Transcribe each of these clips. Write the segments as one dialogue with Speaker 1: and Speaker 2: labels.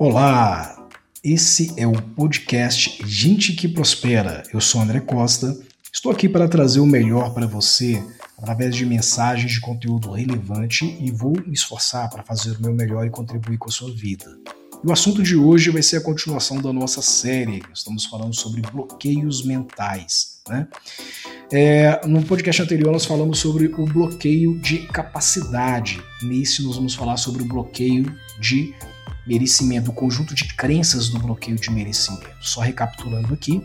Speaker 1: Olá, esse é o podcast Gente que Prospera. Eu sou André Costa. Estou aqui para trazer o melhor para você através de mensagens de conteúdo relevante e vou me esforçar para fazer o meu melhor e contribuir com a sua vida. E o assunto de hoje vai ser a continuação da nossa série. Estamos falando sobre bloqueios mentais. Né? É, no podcast anterior nós falamos sobre o bloqueio de capacidade. Nesse nós vamos falar sobre o bloqueio de merecimento, o conjunto de crenças do bloqueio de merecimento. Só recapitulando aqui,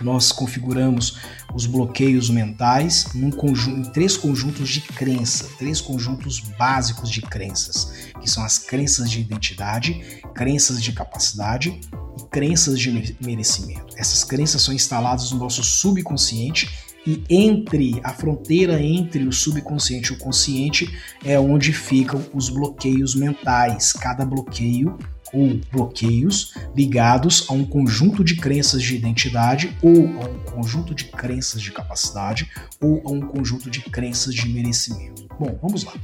Speaker 1: nós configuramos os bloqueios mentais num conjunto, em três conjuntos de crença, três conjuntos básicos de crenças, que são as crenças de identidade, crenças de capacidade e crenças de merecimento. Essas crenças são instaladas no nosso subconsciente e entre a fronteira entre o subconsciente e o consciente é onde ficam os bloqueios mentais. Cada bloqueio ou bloqueios ligados a um conjunto de crenças de identidade ou a um conjunto de crenças de capacidade ou a um conjunto de crenças de merecimento. Bom, vamos lá.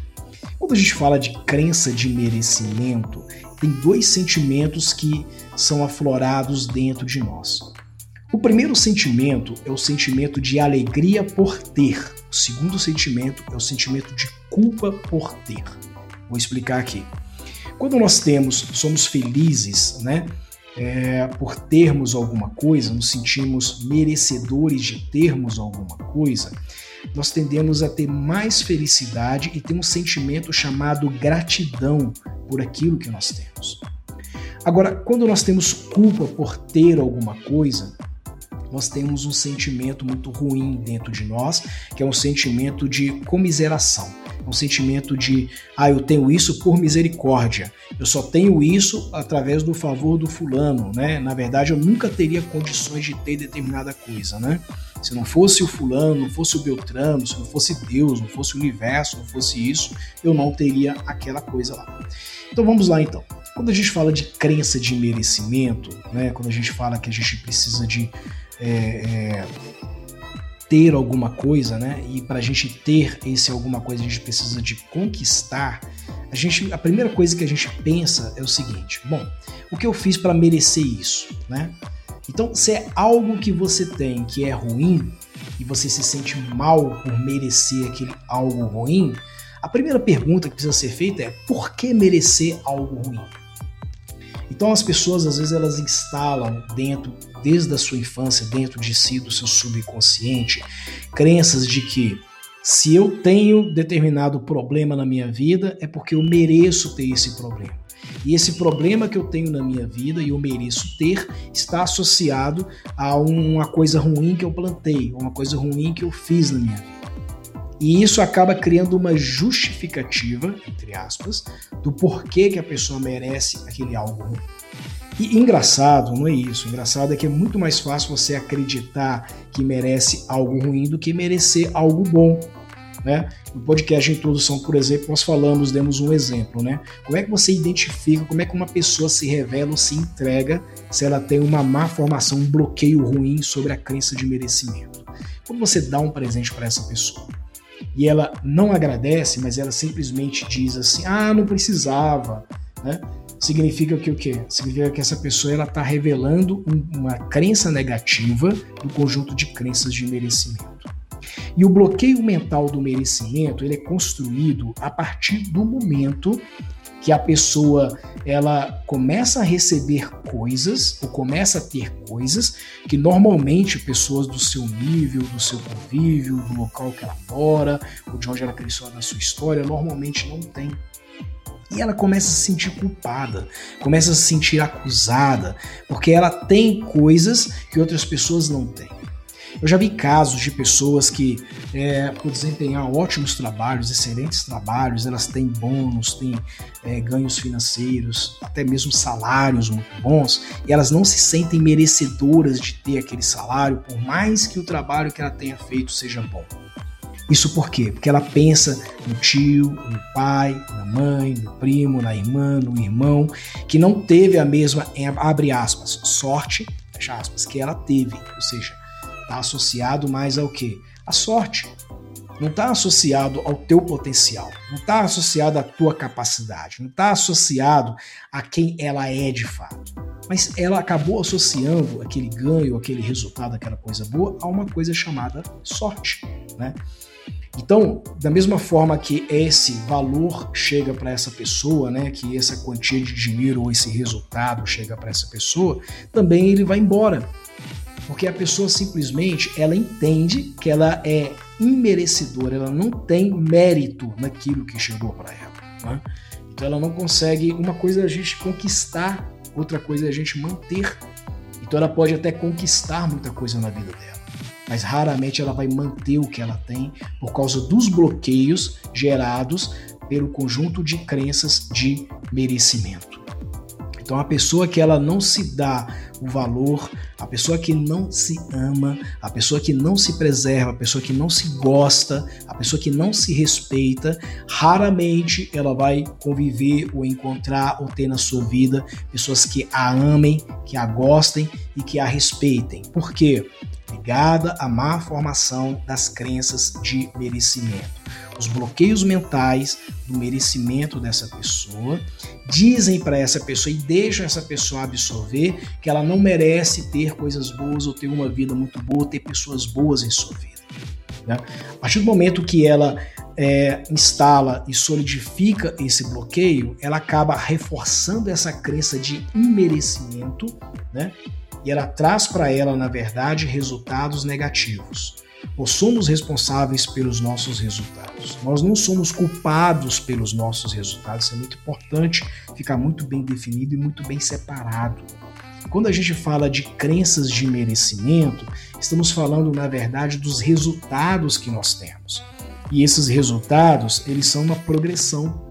Speaker 1: Quando a gente fala de crença de merecimento, tem dois sentimentos que são aflorados dentro de nós. O primeiro sentimento é o sentimento de alegria por ter. O segundo sentimento é o sentimento de culpa por ter. Vou explicar aqui. Quando nós temos, somos felizes, né? É, por termos alguma coisa, nos sentimos merecedores de termos alguma coisa, nós tendemos a ter mais felicidade e ter um sentimento chamado gratidão por aquilo que nós temos. Agora, quando nós temos culpa por ter alguma coisa, nós temos um sentimento muito ruim dentro de nós, que é um sentimento de comiseração um sentimento de, ah, eu tenho isso por misericórdia, eu só tenho isso através do favor do fulano, né? Na verdade, eu nunca teria condições de ter determinada coisa, né? Se não fosse o fulano, não fosse o Beltrano, se não fosse Deus, não fosse o universo, não fosse isso, eu não teria aquela coisa lá. Então vamos lá então. Quando a gente fala de crença de merecimento, né? Quando a gente fala que a gente precisa de é, é, ter alguma coisa, né? E para a gente ter esse alguma coisa, a gente precisa de conquistar. A gente, a primeira coisa que a gente pensa é o seguinte: bom, o que eu fiz para merecer isso, né? Então, se é algo que você tem que é ruim e você se sente mal por merecer aquele algo ruim, a primeira pergunta que precisa ser feita é: por que merecer algo ruim? Então as pessoas às vezes elas instalam dentro, desde a sua infância, dentro de si, do seu subconsciente, crenças de que se eu tenho determinado problema na minha vida é porque eu mereço ter esse problema. E esse problema que eu tenho na minha vida e eu mereço ter está associado a uma coisa ruim que eu plantei, uma coisa ruim que eu fiz na minha vida. E isso acaba criando uma justificativa, entre aspas, do porquê que a pessoa merece aquele algo ruim. E engraçado não é isso. Engraçado é que é muito mais fácil você acreditar que merece algo ruim do que merecer algo bom. Né? No podcast de introdução, por exemplo, nós falamos, demos um exemplo, né? Como é que você identifica, como é que uma pessoa se revela ou se entrega se ela tem uma má formação, um bloqueio ruim sobre a crença de merecimento? Quando você dá um presente para essa pessoa, e ela não agradece, mas ela simplesmente diz assim: "Ah, não precisava", né? Significa que o quê? Significa que essa pessoa ela está revelando uma crença negativa no conjunto de crenças de merecimento. E o bloqueio mental do merecimento ele é construído a partir do momento que a pessoa ela começa a receber coisas ou começa a ter coisas que normalmente pessoas do seu nível, do seu convívio, do local que ela mora, ou de onde ela cresceu na sua história, normalmente não tem. E ela começa a se sentir culpada, começa a se sentir acusada, porque ela tem coisas que outras pessoas não têm. Eu já vi casos de pessoas que, é, por desempenhar ótimos trabalhos, excelentes trabalhos, elas têm bônus, têm é, ganhos financeiros, até mesmo salários muito bons, e elas não se sentem merecedoras de ter aquele salário, por mais que o trabalho que ela tenha feito seja bom. Isso por quê? Porque ela pensa no tio, no pai, na mãe, no primo, na irmã, no irmão, que não teve a mesma, abre aspas, sorte, fecha aspas, que ela teve. Ou seja, Está associado mais ao que? A sorte. não está associado ao teu potencial, não está associado à tua capacidade, não está associado a quem ela é de fato. Mas ela acabou associando aquele ganho, aquele resultado, aquela coisa boa, a uma coisa chamada sorte. Né? Então, da mesma forma que esse valor chega para essa pessoa, né, que essa quantia de dinheiro ou esse resultado chega para essa pessoa, também ele vai embora. Porque a pessoa simplesmente ela entende que ela é imerecedora, ela não tem mérito naquilo que chegou para ela. Né? Então ela não consegue. Uma coisa é a gente conquistar, outra coisa é a gente manter. Então ela pode até conquistar muita coisa na vida dela mas raramente ela vai manter o que ela tem por causa dos bloqueios gerados pelo conjunto de crenças de merecimento. Então a pessoa que ela não se dá o valor, a pessoa que não se ama, a pessoa que não se preserva, a pessoa que não se gosta, a pessoa que não se respeita, raramente ela vai conviver ou encontrar ou ter na sua vida pessoas que a amem, que a gostem e que a respeitem. Por quê? Ligada à má formação das crenças de merecimento os bloqueios mentais do merecimento dessa pessoa, dizem para essa pessoa e deixam essa pessoa absorver que ela não merece ter coisas boas ou ter uma vida muito boa, ter pessoas boas em sua vida. Né? A partir do momento que ela é, instala e solidifica esse bloqueio, ela acaba reforçando essa crença de imerecimento, né? E ela traz para ela, na verdade, resultados negativos. Nós somos responsáveis pelos nossos resultados. Nós não somos culpados pelos nossos resultados. Isso é muito importante ficar muito bem definido e muito bem separado. Quando a gente fala de crenças de merecimento, estamos falando, na verdade, dos resultados que nós temos. E esses resultados, eles são uma progressão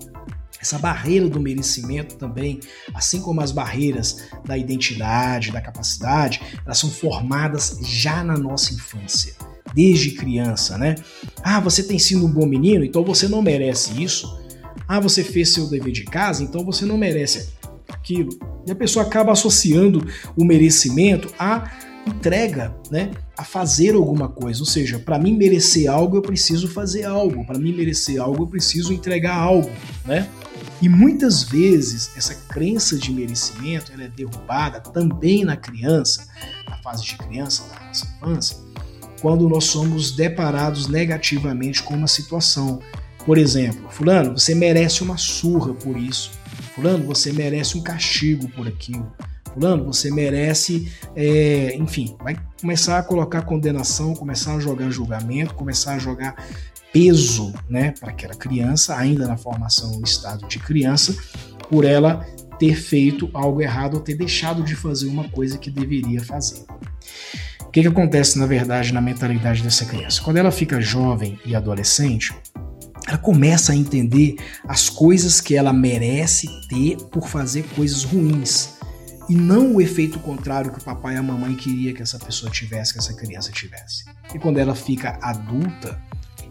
Speaker 1: essa barreira do merecimento também, assim como as barreiras da identidade, da capacidade, elas são formadas já na nossa infância desde criança, né? Ah, você tem sido um bom menino, então você não merece isso. Ah, você fez seu dever de casa, então você não merece aquilo. E a pessoa acaba associando o merecimento à entrega, né? A fazer alguma coisa. Ou seja, para mim merecer algo, eu preciso fazer algo. Para mim merecer algo, eu preciso entregar algo, né? E muitas vezes essa crença de merecimento ela é derrubada também na criança, na fase de criança, na nossa infância, quando nós somos deparados negativamente com uma situação. Por exemplo, Fulano, você merece uma surra por isso. Fulano, você merece um castigo por aquilo. Fulano, você merece, é, enfim, vai começar a colocar condenação, começar a jogar julgamento, começar a jogar peso, né, para aquela criança, ainda na formação no estado de criança, por ela ter feito algo errado ou ter deixado de fazer uma coisa que deveria fazer. O que, que acontece, na verdade, na mentalidade dessa criança? Quando ela fica jovem e adolescente, ela começa a entender as coisas que ela merece ter por fazer coisas ruins. E não o efeito contrário que o papai e a mamãe queria que essa pessoa tivesse, que essa criança tivesse. E quando ela fica adulta,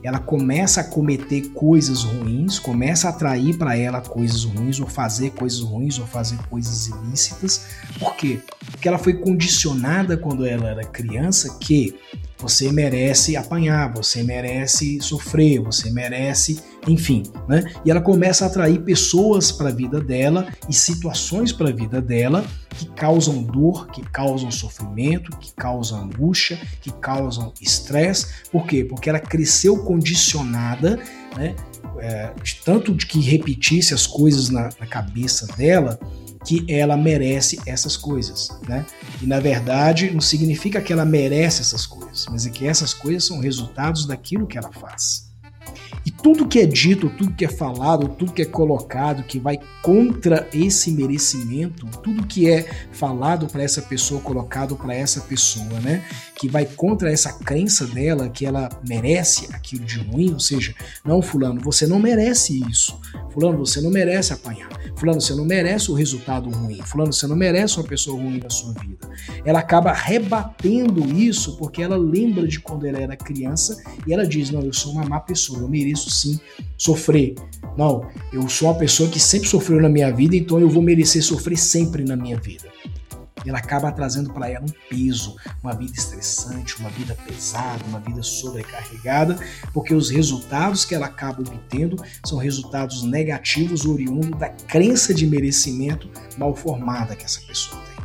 Speaker 1: ela começa a cometer coisas ruins, começa a atrair para ela coisas ruins, ou fazer coisas ruins, ou fazer coisas ilícitas. Por quê? Porque ela foi condicionada quando ela era criança que você merece apanhar, você merece sofrer, você merece, enfim, né? E ela começa a atrair pessoas para a vida dela e situações para a vida dela que causam dor, que causam sofrimento, que causam angústia, que causam estresse. Por quê? Porque ela cresceu condicionada, né? É, de tanto de que repetisse as coisas na, na cabeça dela, que ela merece essas coisas, né? E na verdade não significa que ela merece essas coisas, mas é que essas coisas são resultados daquilo que ela faz. E tudo que é dito, tudo que é falado, tudo que é colocado que vai contra esse merecimento, tudo que é falado para essa pessoa, colocado para essa pessoa, né? Que vai contra essa crença dela que ela merece aquilo de ruim, ou seja, não, Fulano, você não merece isso. Fulano, você não merece apanhar. Fulano, você não merece o resultado ruim. Fulano, você não merece uma pessoa ruim na sua vida. Ela acaba rebatendo isso porque ela lembra de quando ela era criança e ela diz: Não, eu sou uma má pessoa, eu mereço sim sofrer. Não, eu sou uma pessoa que sempre sofreu na minha vida, então eu vou merecer sofrer sempre na minha vida. Ela acaba trazendo para ela um peso, uma vida estressante, uma vida pesada, uma vida sobrecarregada, porque os resultados que ela acaba obtendo são resultados negativos oriundos da crença de merecimento mal formada que essa pessoa tem.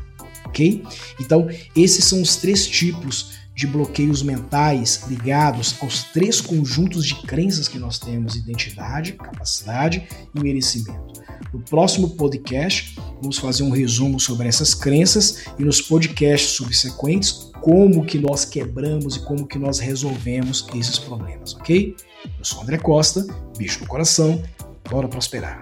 Speaker 1: Ok? Então, esses são os três tipos de bloqueios mentais ligados aos três conjuntos de crenças que nós temos: identidade, capacidade e merecimento. No próximo podcast, vamos fazer um resumo sobre essas crenças e nos podcasts subsequentes como que nós quebramos e como que nós resolvemos esses problemas, ok? Eu sou André Costa, bicho do coração, bora prosperar.